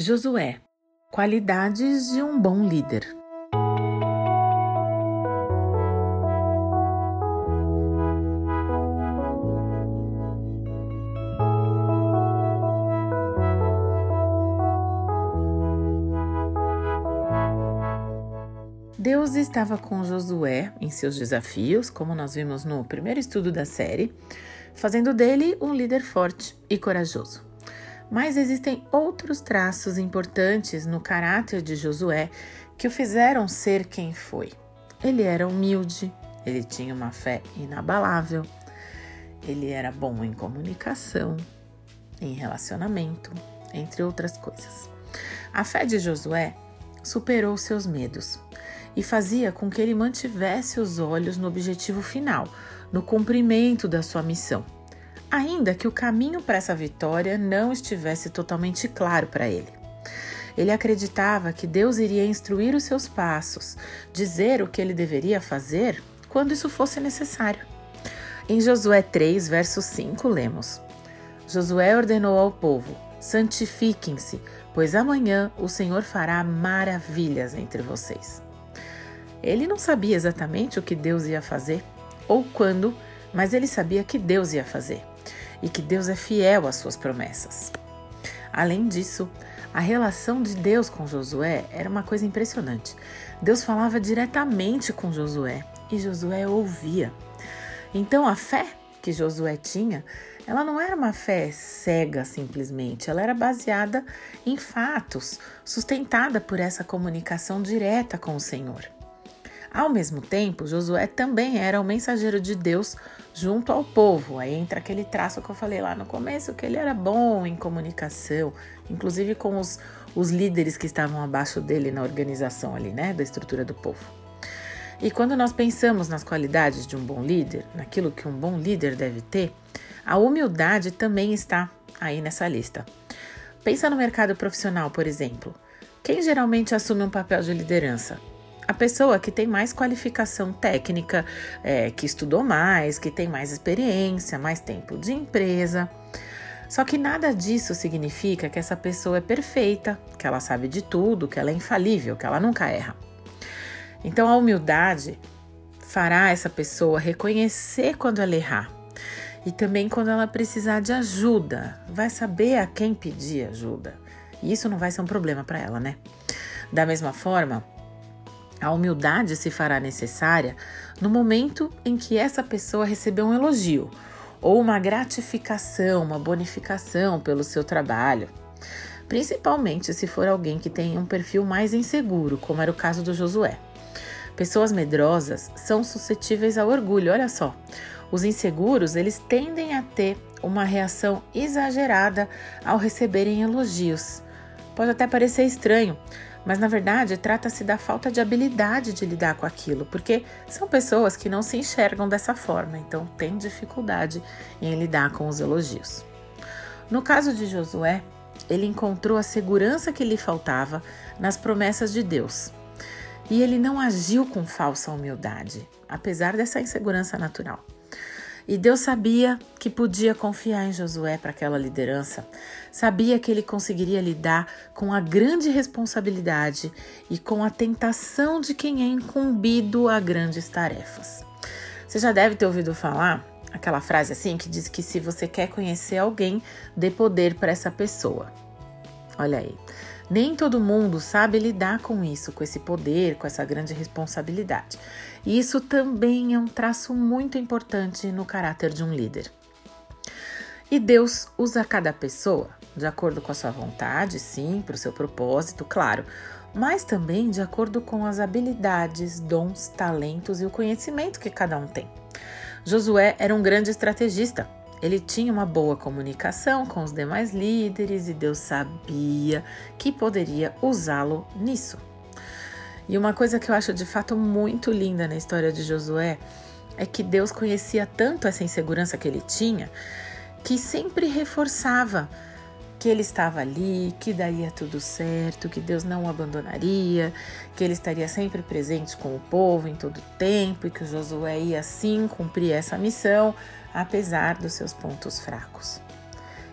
Josué Qualidades de um bom líder. Deus estava com Josué em seus desafios, como nós vimos no primeiro estudo da série, fazendo dele um líder forte e corajoso. Mas existem outros traços importantes no caráter de Josué que o fizeram ser quem foi. Ele era humilde, ele tinha uma fé inabalável, ele era bom em comunicação, em relacionamento, entre outras coisas. A fé de Josué superou seus medos e fazia com que ele mantivesse os olhos no objetivo final, no cumprimento da sua missão ainda que o caminho para essa vitória não estivesse totalmente claro para ele. Ele acreditava que Deus iria instruir os seus passos, dizer o que ele deveria fazer quando isso fosse necessário. Em Josué 3, verso 5, lemos: Josué ordenou ao povo: santifiquem-se, pois amanhã o Senhor fará maravilhas entre vocês. Ele não sabia exatamente o que Deus ia fazer ou quando, mas ele sabia que Deus ia fazer e que Deus é fiel às suas promessas. Além disso, a relação de Deus com Josué era uma coisa impressionante. Deus falava diretamente com Josué e Josué ouvia. Então a fé que Josué tinha, ela não era uma fé cega simplesmente, ela era baseada em fatos, sustentada por essa comunicação direta com o Senhor. Ao mesmo tempo, Josué também era o mensageiro de Deus junto ao povo. Aí entra aquele traço que eu falei lá no começo, que ele era bom em comunicação, inclusive com os, os líderes que estavam abaixo dele na organização ali, né, da estrutura do povo. E quando nós pensamos nas qualidades de um bom líder, naquilo que um bom líder deve ter, a humildade também está aí nessa lista. Pensa no mercado profissional, por exemplo. Quem geralmente assume um papel de liderança? A pessoa que tem mais qualificação técnica, é, que estudou mais, que tem mais experiência, mais tempo de empresa. Só que nada disso significa que essa pessoa é perfeita, que ela sabe de tudo, que ela é infalível, que ela nunca erra. Então a humildade fará essa pessoa reconhecer quando ela errar e também quando ela precisar de ajuda, vai saber a quem pedir ajuda. E isso não vai ser um problema para ela, né? Da mesma forma, a humildade se fará necessária no momento em que essa pessoa receber um elogio ou uma gratificação, uma bonificação pelo seu trabalho. Principalmente se for alguém que tem um perfil mais inseguro, como era o caso do Josué. Pessoas medrosas são suscetíveis ao orgulho, olha só. Os inseguros, eles tendem a ter uma reação exagerada ao receberem elogios. Pode até parecer estranho, mas na verdade trata-se da falta de habilidade de lidar com aquilo, porque são pessoas que não se enxergam dessa forma, então têm dificuldade em lidar com os elogios. No caso de Josué, ele encontrou a segurança que lhe faltava nas promessas de Deus. E ele não agiu com falsa humildade, apesar dessa insegurança natural. E Deus sabia que podia confiar em Josué para aquela liderança, sabia que ele conseguiria lidar com a grande responsabilidade e com a tentação de quem é incumbido a grandes tarefas. Você já deve ter ouvido falar aquela frase assim que diz que se você quer conhecer alguém, dê poder para essa pessoa. Olha aí. Nem todo mundo sabe lidar com isso, com esse poder, com essa grande responsabilidade. E isso também é um traço muito importante no caráter de um líder. E Deus usa cada pessoa de acordo com a sua vontade, sim, para o seu propósito, claro, mas também de acordo com as habilidades, dons, talentos e o conhecimento que cada um tem. Josué era um grande estrategista. Ele tinha uma boa comunicação com os demais líderes e Deus sabia que poderia usá-lo nisso. E uma coisa que eu acho de fato muito linda na história de Josué é que Deus conhecia tanto essa insegurança que ele tinha que sempre reforçava que ele estava ali, que daria tudo certo, que Deus não o abandonaria, que ele estaria sempre presente com o povo em todo tempo e que Josué ia sim cumprir essa missão, apesar dos seus pontos fracos.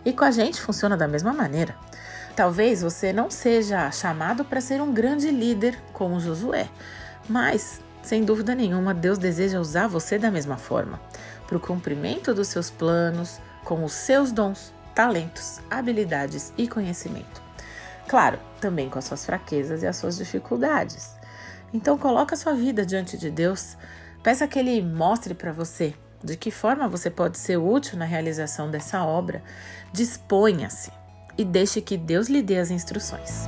E com a gente funciona da mesma maneira. Talvez você não seja chamado para ser um grande líder como Josué, mas, sem dúvida nenhuma, Deus deseja usar você da mesma forma, para o cumprimento dos seus planos, com os seus dons, talentos, habilidades e conhecimento. Claro, também com as suas fraquezas e as suas dificuldades. Então coloque a sua vida diante de Deus, peça que Ele mostre para você de que forma você pode ser útil na realização dessa obra. Disponha-se e deixe que Deus lhe dê as instruções.